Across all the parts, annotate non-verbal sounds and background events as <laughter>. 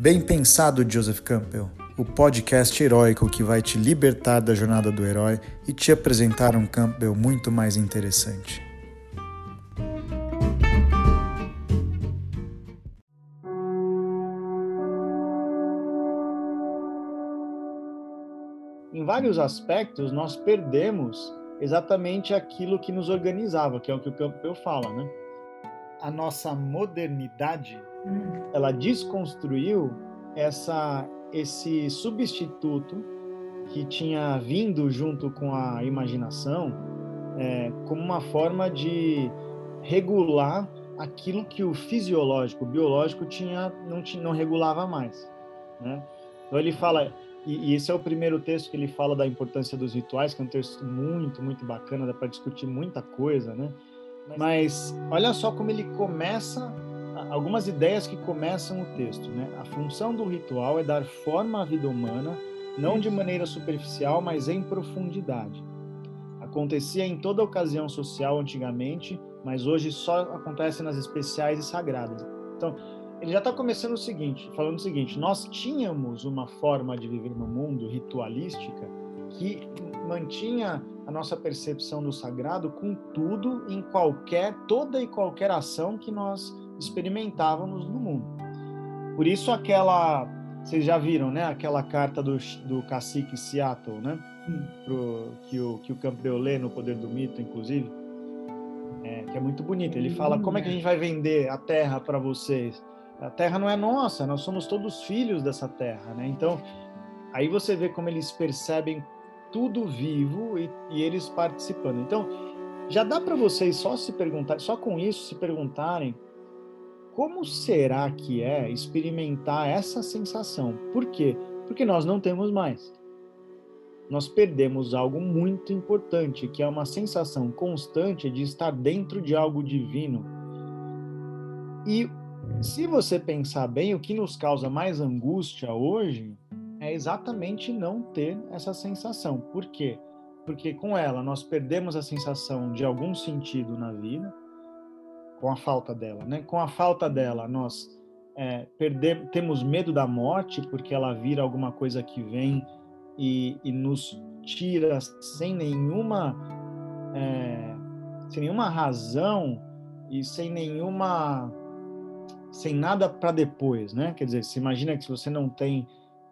Bem pensado, Joseph Campbell, o podcast heróico que vai te libertar da jornada do herói e te apresentar um Campbell muito mais interessante. Em vários aspectos, nós perdemos exatamente aquilo que nos organizava, que é o que o Campbell fala, né? A nossa modernidade ela desconstruiu essa, esse substituto que tinha vindo junto com a imaginação é, como uma forma de regular aquilo que o fisiológico, o biológico tinha não, tinha, não regulava mais. Né? Então ele fala, e, e, esse é o primeiro texto que ele fala da importância dos rituais, que é um texto muito, muito bacana, dá para discutir muita coisa, né? Mas olha só como ele começa algumas ideias que começam o texto. Né? A função do ritual é dar forma à vida humana, não de maneira superficial, mas em profundidade. Acontecia em toda ocasião social antigamente, mas hoje só acontece nas especiais e sagradas. Então, ele já está começando o seguinte, falando o seguinte: nós tínhamos uma forma de viver no mundo ritualística que mantinha a nossa percepção do sagrado com tudo em qualquer, toda e qualquer ação que nós experimentávamos no mundo. Por isso aquela, vocês já viram, né? Aquela carta do, do cacique Seattle, né? Pro, que o que o Campbell lê no Poder do Mito, inclusive, é, que é muito bonito. Ele fala como é que a gente vai vender a terra para vocês. A terra não é nossa, nós somos todos filhos dessa terra, né? Então aí você vê como eles percebem tudo vivo e, e eles participando. Então já dá para vocês só se perguntar, só com isso se perguntarem como será que é experimentar essa sensação? Por quê? Porque nós não temos mais. Nós perdemos algo muito importante, que é uma sensação constante de estar dentro de algo divino. E se você pensar bem, o que nos causa mais angústia hoje é exatamente não ter essa sensação. Por quê? Porque com ela nós perdemos a sensação de algum sentido na vida, com a falta dela, né? Com a falta dela, nós é, perder, temos medo da morte porque ela vira alguma coisa que vem e, e nos tira sem nenhuma é, sem nenhuma razão e sem nenhuma sem nada para depois, né? Quer dizer, se imagina que se você não tem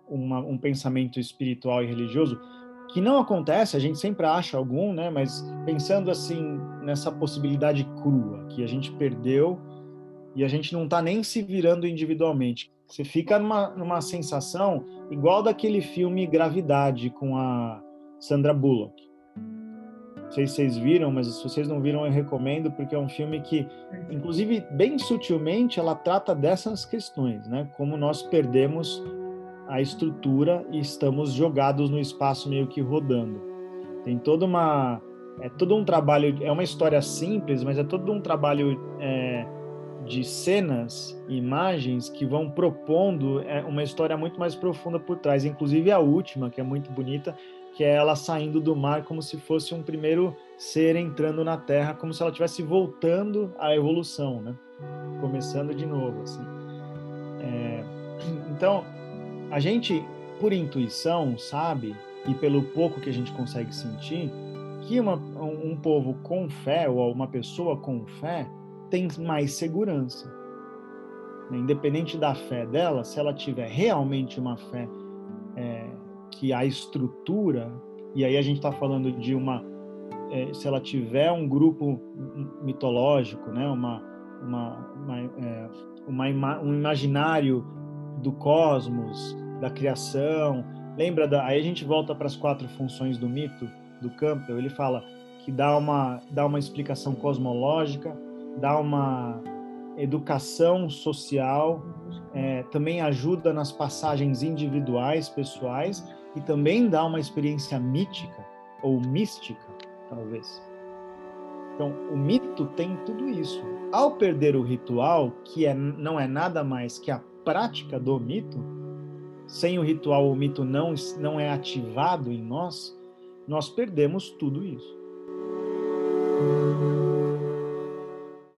uma, um pensamento espiritual e religioso, que não acontece, a gente sempre acha algum, né? Mas pensando assim nessa possibilidade crua que a gente perdeu e a gente não está nem se virando individualmente. Você fica numa, numa sensação igual daquele filme Gravidade com a Sandra Bullock. Não sei se vocês viram, mas se vocês não viram, eu recomendo, porque é um filme que, inclusive, bem sutilmente, ela trata dessas questões, né? Como nós perdemos a estrutura e estamos jogados no espaço meio que rodando. Tem toda uma é todo um trabalho, é uma história simples, mas é todo um trabalho é, de cenas, imagens que vão propondo é, uma história muito mais profunda por trás. Inclusive a última, que é muito bonita, que é ela saindo do mar como se fosse um primeiro ser entrando na Terra, como se ela estivesse voltando à evolução, né? Começando de novo, assim. É, <clears throat> então a gente, por intuição, sabe, e pelo pouco que a gente consegue sentir, que uma, um povo com fé, ou uma pessoa com fé, tem mais segurança. Independente da fé dela, se ela tiver realmente uma fé é, que a estrutura, e aí a gente está falando de uma. É, se ela tiver um grupo mitológico, né, uma, uma, uma, é, uma, um imaginário do cosmos, da criação. Lembra da. Aí a gente volta para as quatro funções do mito do Campbell. Ele fala que dá uma, dá uma explicação cosmológica, dá uma educação social, é, também ajuda nas passagens individuais, pessoais, e também dá uma experiência mítica ou mística, talvez. Então, o mito tem tudo isso. Ao perder o ritual, que é, não é nada mais que a prática do mito, sem o ritual o mito não, não é ativado em nós, nós perdemos tudo isso.